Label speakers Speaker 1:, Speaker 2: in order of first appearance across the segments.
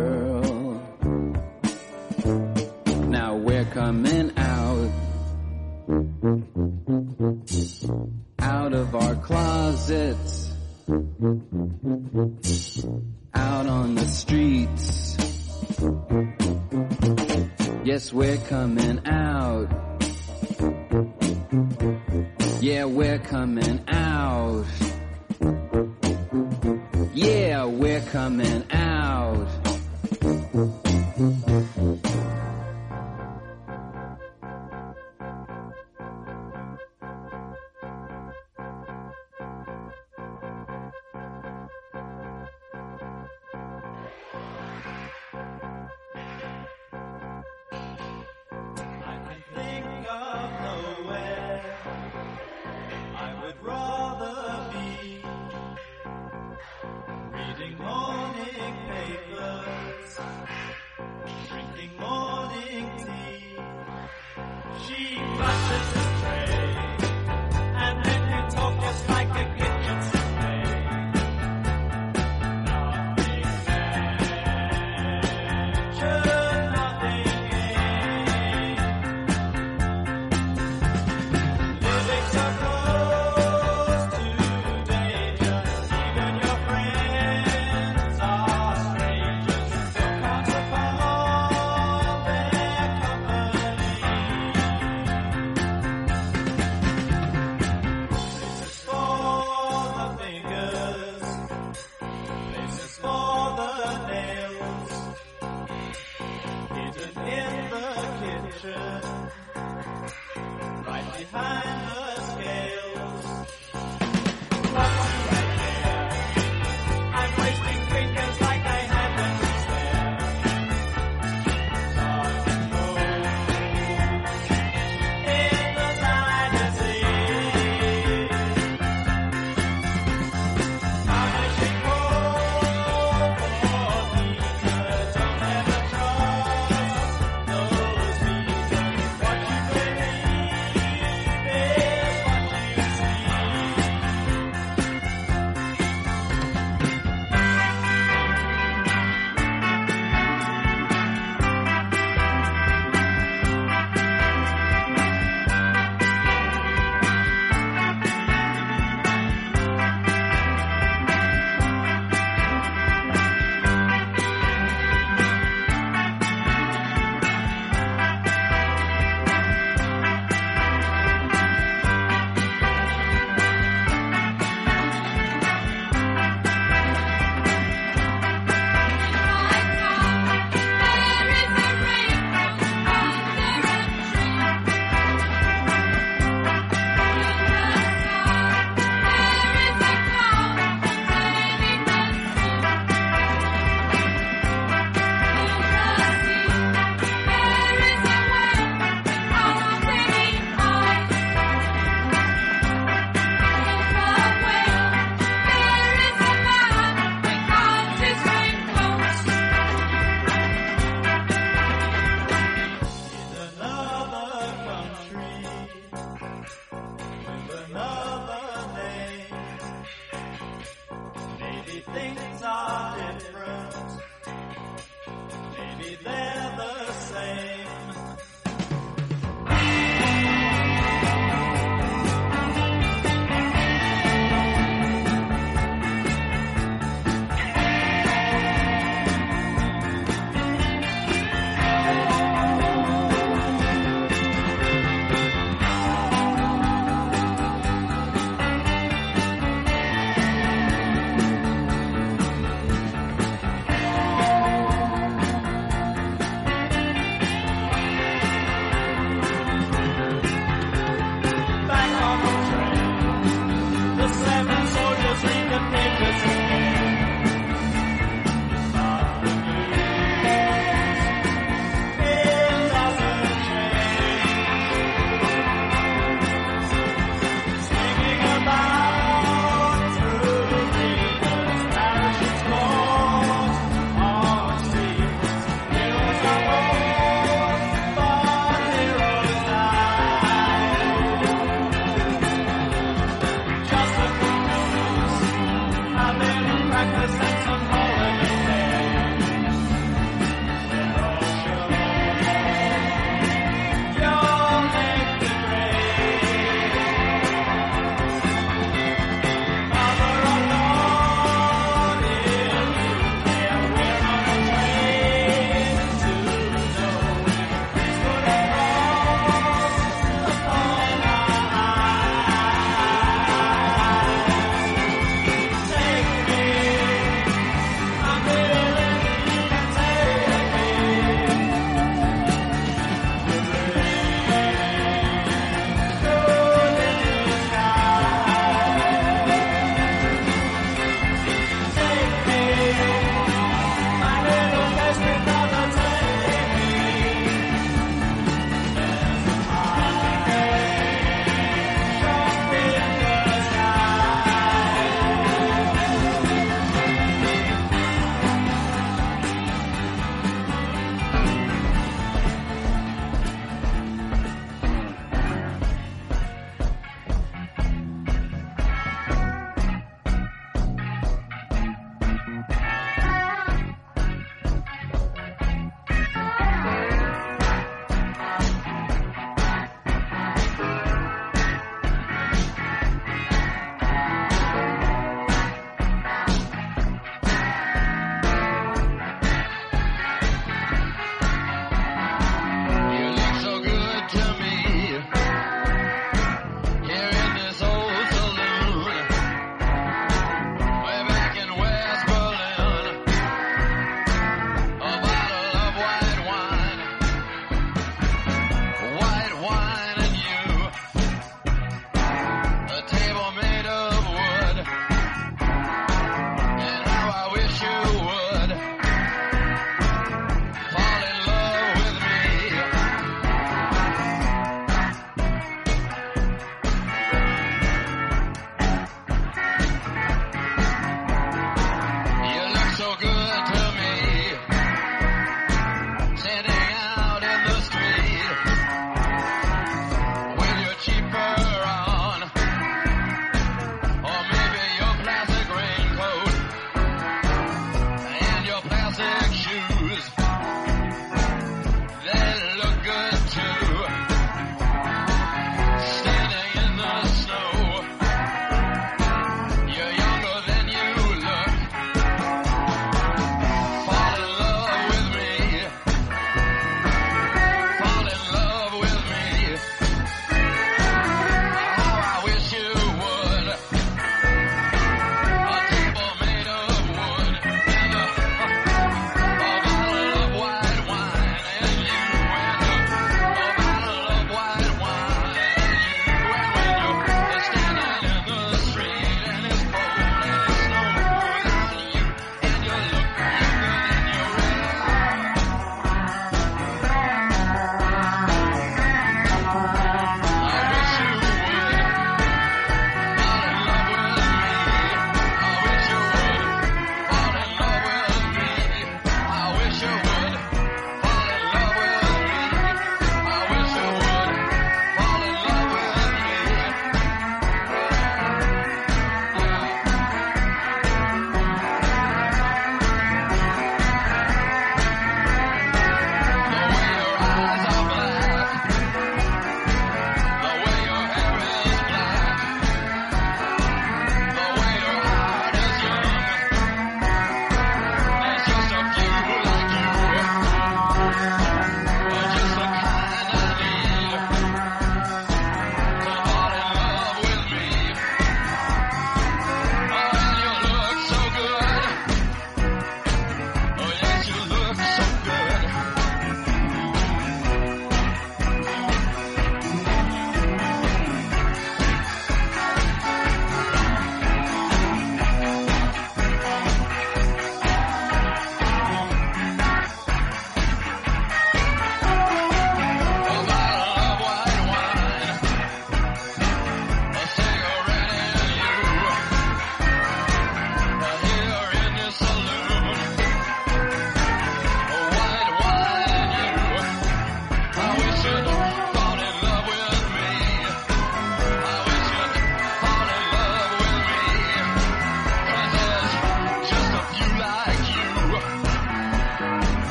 Speaker 1: girl. Now we're coming out. Out of our closets. Out on the streets. Yes, we're coming out. Yeah, we're coming out. Yeah, we're coming out.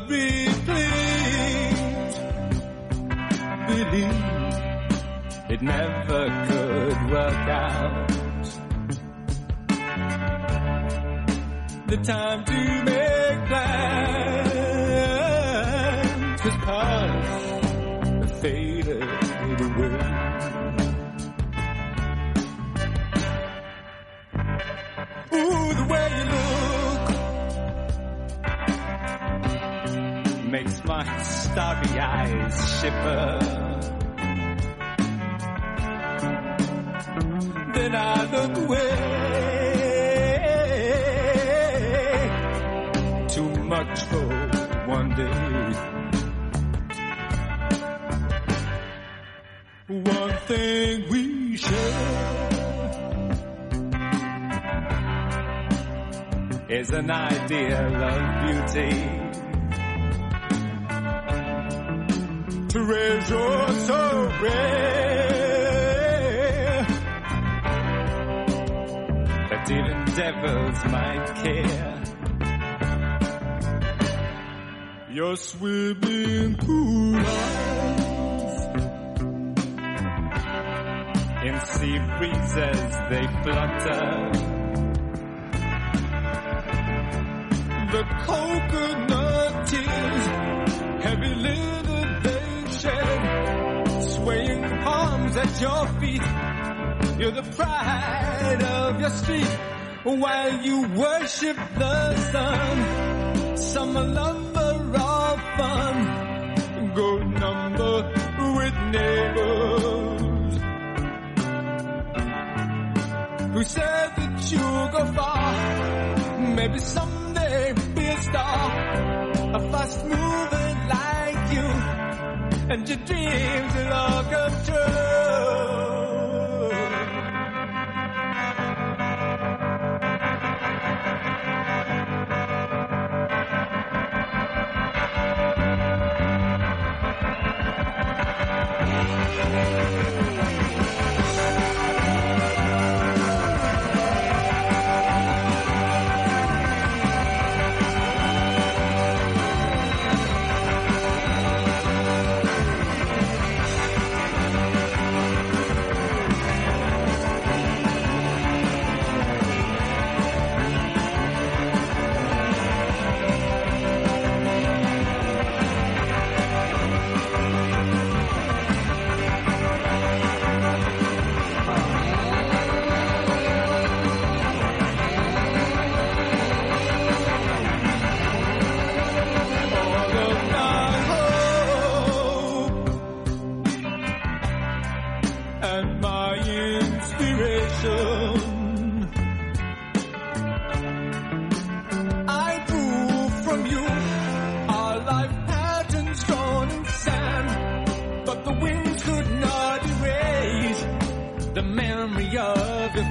Speaker 2: Be
Speaker 3: pleased. Believe it never could work out. The time to make plans, starry eyes shiver. Then I look away. Too much for one day. One thing we share is an ideal of beauty. Treasure so rare that even devils might care. Your swimming pool eyes in sea breezes they flutter. Your feet. You're the pride of your street while you worship the sun. Summer lover of fun, go number with neighbors who said that you'll go far. Maybe someday be a star, a fast mover like you, and your dreams will all come true.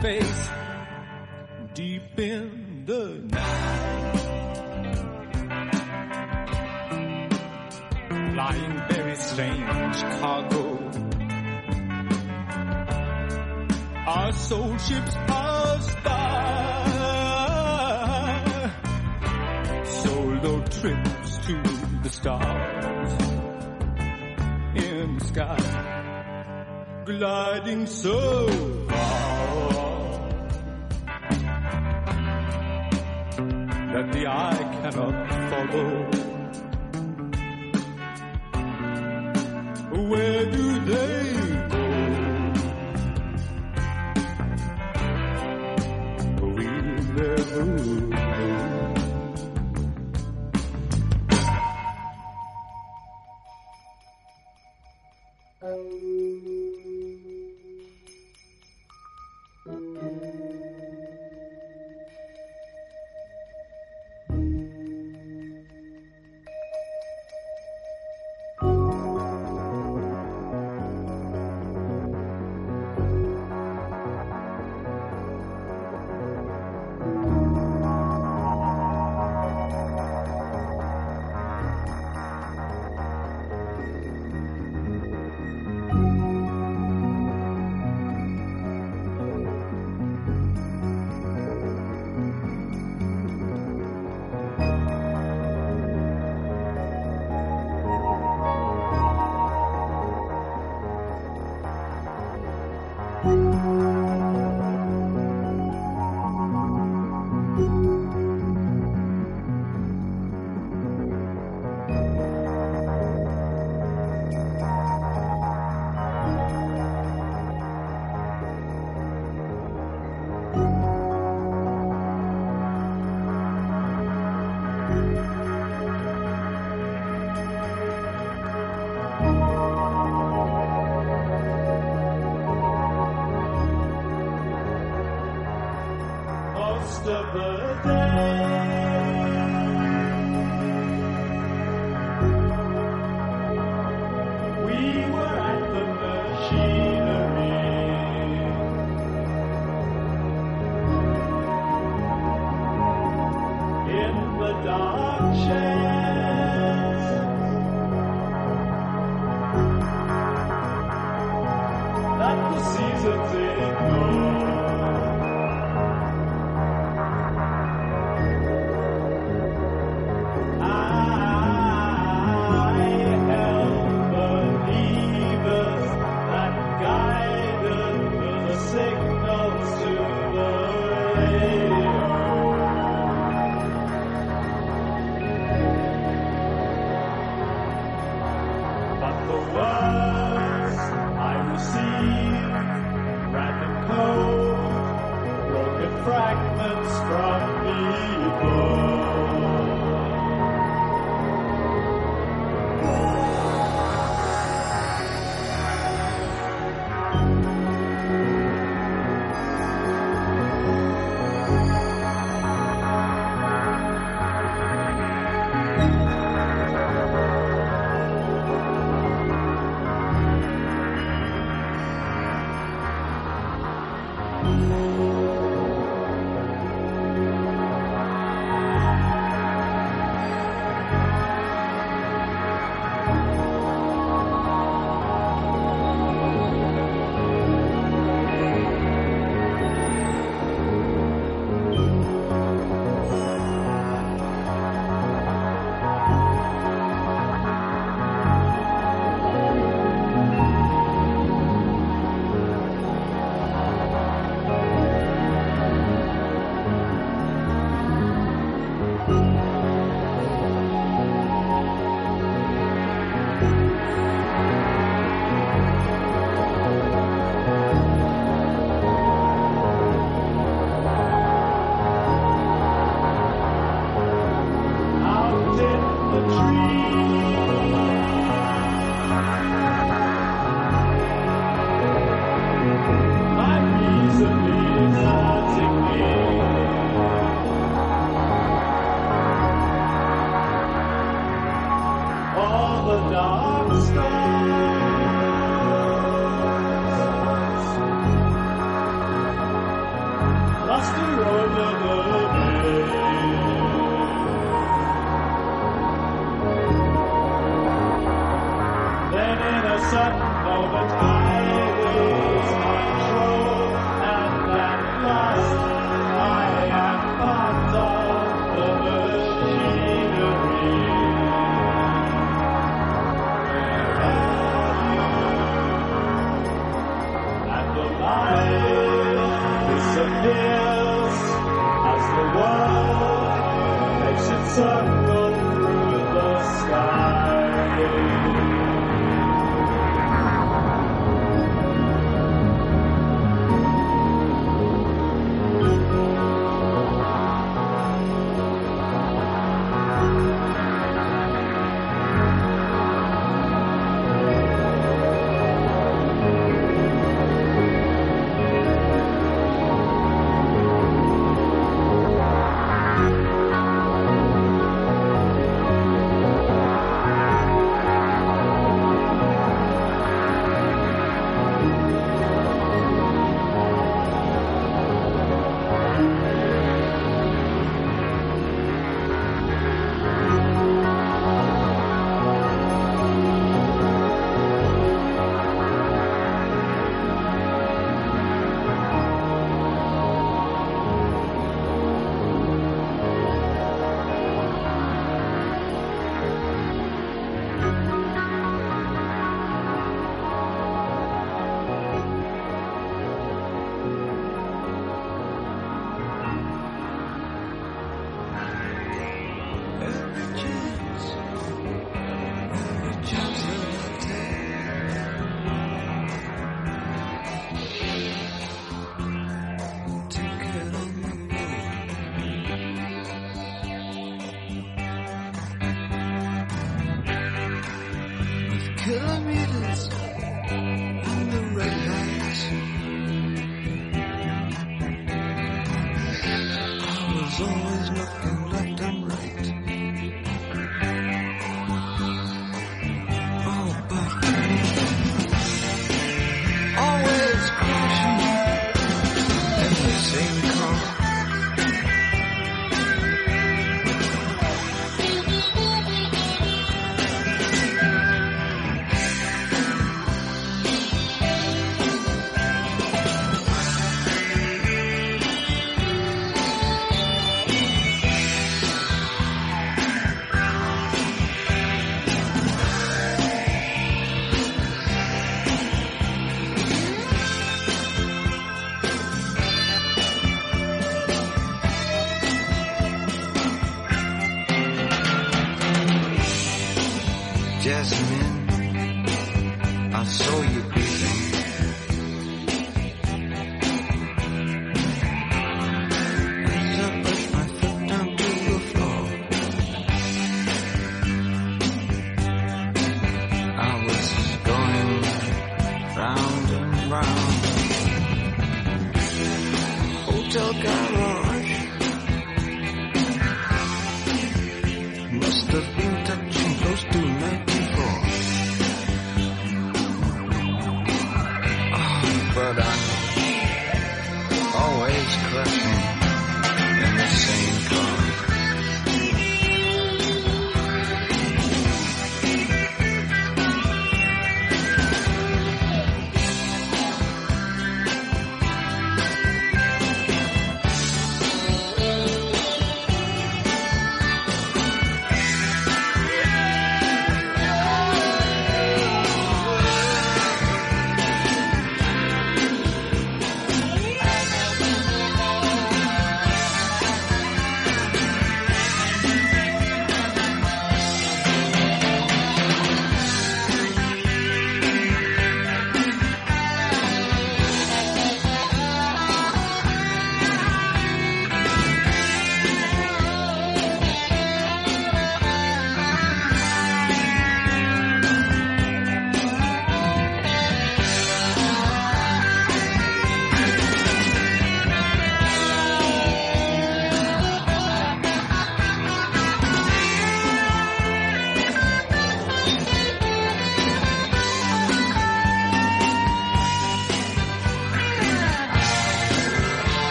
Speaker 3: Face deep in the night. flying very strange cargo. Our soul ships passed by, solo trips to the stars in the sky, gliding so far cannot follow. Where do they go? We never know.
Speaker 2: Fragments from people.